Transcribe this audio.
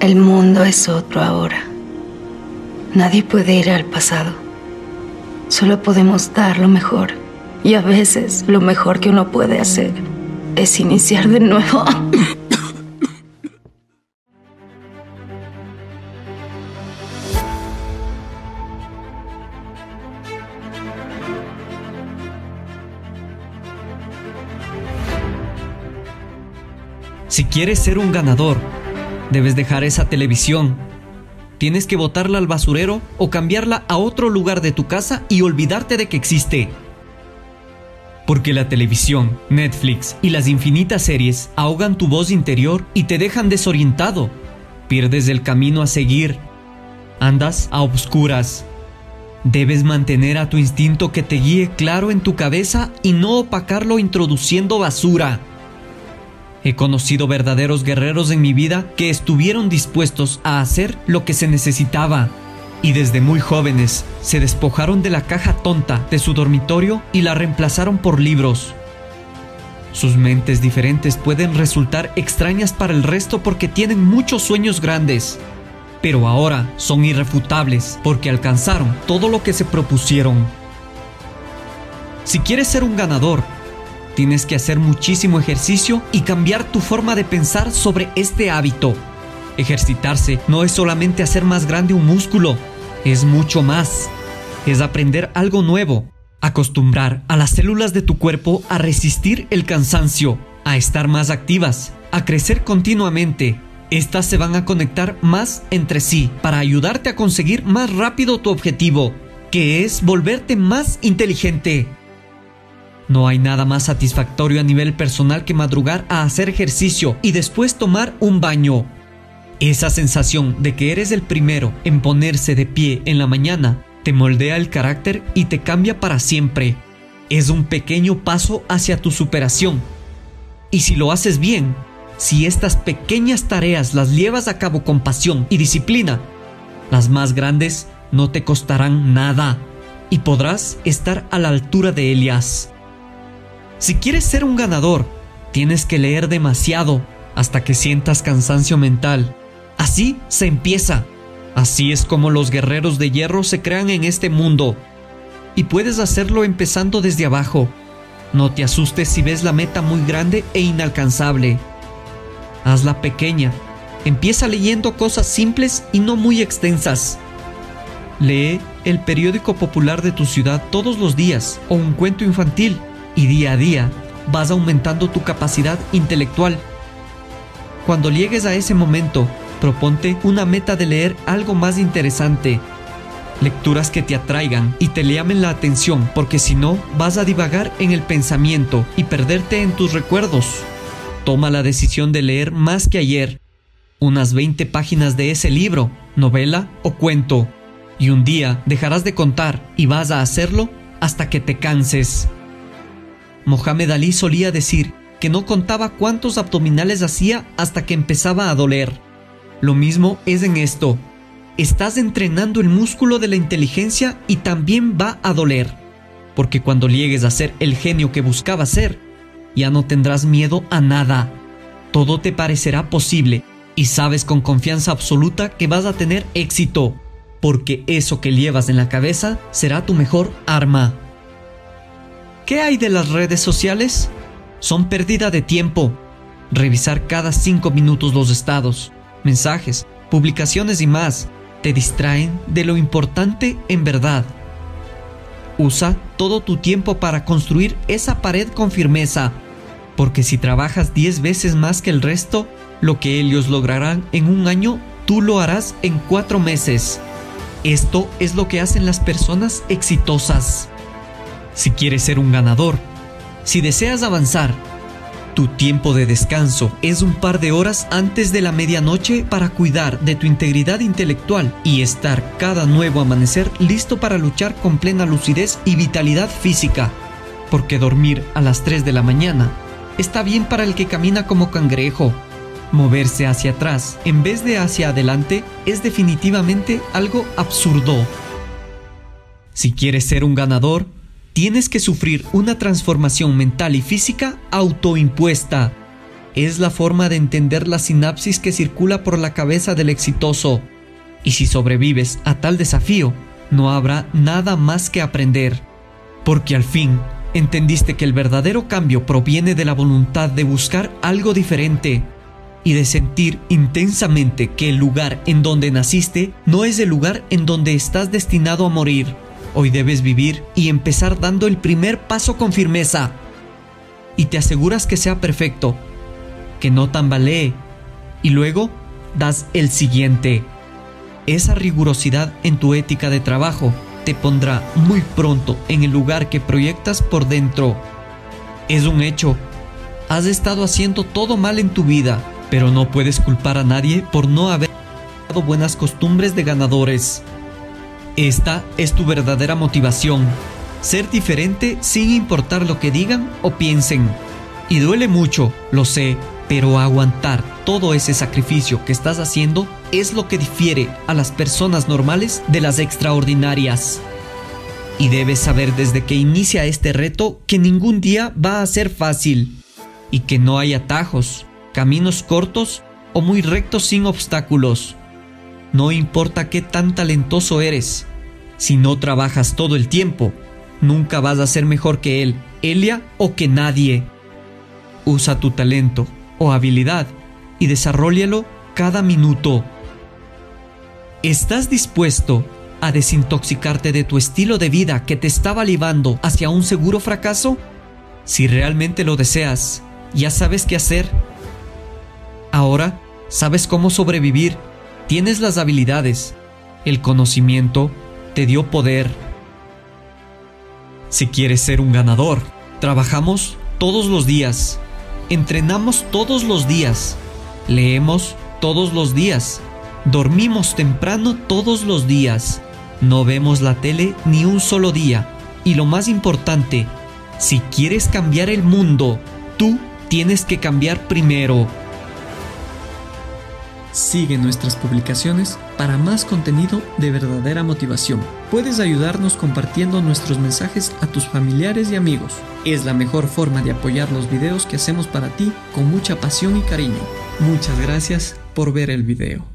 El mundo es otro ahora. Nadie puede ir al pasado. Solo podemos dar lo mejor. Y a veces lo mejor que uno puede hacer es iniciar de nuevo. Si quieres ser un ganador, debes dejar esa televisión. Tienes que botarla al basurero o cambiarla a otro lugar de tu casa y olvidarte de que existe. Porque la televisión, Netflix y las infinitas series ahogan tu voz interior y te dejan desorientado. Pierdes el camino a seguir. Andas a obscuras. Debes mantener a tu instinto que te guíe claro en tu cabeza y no opacarlo introduciendo basura. He conocido verdaderos guerreros en mi vida que estuvieron dispuestos a hacer lo que se necesitaba. Y desde muy jóvenes se despojaron de la caja tonta de su dormitorio y la reemplazaron por libros. Sus mentes diferentes pueden resultar extrañas para el resto porque tienen muchos sueños grandes, pero ahora son irrefutables porque alcanzaron todo lo que se propusieron. Si quieres ser un ganador, Tienes que hacer muchísimo ejercicio y cambiar tu forma de pensar sobre este hábito. Ejercitarse no es solamente hacer más grande un músculo, es mucho más. Es aprender algo nuevo, acostumbrar a las células de tu cuerpo a resistir el cansancio, a estar más activas, a crecer continuamente. Estas se van a conectar más entre sí para ayudarte a conseguir más rápido tu objetivo, que es volverte más inteligente. No hay nada más satisfactorio a nivel personal que madrugar a hacer ejercicio y después tomar un baño. Esa sensación de que eres el primero en ponerse de pie en la mañana te moldea el carácter y te cambia para siempre. Es un pequeño paso hacia tu superación. Y si lo haces bien, si estas pequeñas tareas las llevas a cabo con pasión y disciplina, las más grandes no te costarán nada y podrás estar a la altura de Elias. Si quieres ser un ganador, tienes que leer demasiado hasta que sientas cansancio mental. Así se empieza. Así es como los guerreros de hierro se crean en este mundo. Y puedes hacerlo empezando desde abajo. No te asustes si ves la meta muy grande e inalcanzable. Hazla pequeña. Empieza leyendo cosas simples y no muy extensas. Lee el periódico popular de tu ciudad todos los días o un cuento infantil y día a día vas aumentando tu capacidad intelectual. Cuando llegues a ese momento, proponte una meta de leer algo más interesante. Lecturas que te atraigan y te llamen la atención, porque si no, vas a divagar en el pensamiento y perderte en tus recuerdos. Toma la decisión de leer más que ayer, unas 20 páginas de ese libro, novela o cuento, y un día dejarás de contar y vas a hacerlo hasta que te canses. Mohamed Ali solía decir que no contaba cuántos abdominales hacía hasta que empezaba a doler. Lo mismo es en esto. Estás entrenando el músculo de la inteligencia y también va a doler. Porque cuando llegues a ser el genio que buscaba ser, ya no tendrás miedo a nada. Todo te parecerá posible y sabes con confianza absoluta que vas a tener éxito, porque eso que llevas en la cabeza será tu mejor arma. ¿Qué hay de las redes sociales? Son pérdida de tiempo. Revisar cada cinco minutos los estados, mensajes, publicaciones y más te distraen de lo importante en verdad. Usa todo tu tiempo para construir esa pared con firmeza, porque si trabajas 10 veces más que el resto, lo que ellos lograrán en un año, tú lo harás en cuatro meses. Esto es lo que hacen las personas exitosas. Si quieres ser un ganador, si deseas avanzar, tu tiempo de descanso es un par de horas antes de la medianoche para cuidar de tu integridad intelectual y estar cada nuevo amanecer listo para luchar con plena lucidez y vitalidad física. Porque dormir a las 3 de la mañana está bien para el que camina como cangrejo. Moverse hacia atrás en vez de hacia adelante es definitivamente algo absurdo. Si quieres ser un ganador, tienes que sufrir una transformación mental y física autoimpuesta. es la forma de entender la sinapsis que circula por la cabeza del exitoso. Y si sobrevives a tal desafío, no habrá nada más que aprender, porque al fin entendiste que el verdadero cambio proviene de la voluntad de buscar algo diferente y de sentir intensamente que el lugar en donde naciste no es el lugar en donde estás destinado a morir. Hoy debes vivir y empezar dando el primer paso con firmeza. Y te aseguras que sea perfecto, que no tambalee, y luego das el siguiente. Esa rigurosidad en tu ética de trabajo te pondrá muy pronto en el lugar que proyectas por dentro. Es un hecho. Has estado haciendo todo mal en tu vida, pero no puedes culpar a nadie por no haber buenas costumbres de ganadores. Esta es tu verdadera motivación. Ser diferente sin importar lo que digan o piensen. Y duele mucho, lo sé, pero aguantar todo ese sacrificio que estás haciendo es lo que difiere a las personas normales de las extraordinarias. Y debes saber desde que inicia este reto que ningún día va a ser fácil y que no hay atajos, caminos cortos o muy rectos sin obstáculos. No importa qué tan talentoso eres, si no trabajas todo el tiempo, nunca vas a ser mejor que él, Elia o que nadie. Usa tu talento o habilidad y desarrollalo cada minuto. ¿Estás dispuesto a desintoxicarte de tu estilo de vida que te estaba llevando hacia un seguro fracaso? Si realmente lo deseas, ya sabes qué hacer. Ahora sabes cómo sobrevivir, tienes las habilidades, el conocimiento te dio poder. Si quieres ser un ganador, trabajamos todos los días, entrenamos todos los días, leemos todos los días, dormimos temprano todos los días, no vemos la tele ni un solo día. Y lo más importante, si quieres cambiar el mundo, tú tienes que cambiar primero. Sigue nuestras publicaciones para más contenido de verdadera motivación. Puedes ayudarnos compartiendo nuestros mensajes a tus familiares y amigos. Es la mejor forma de apoyar los videos que hacemos para ti con mucha pasión y cariño. Muchas gracias por ver el video.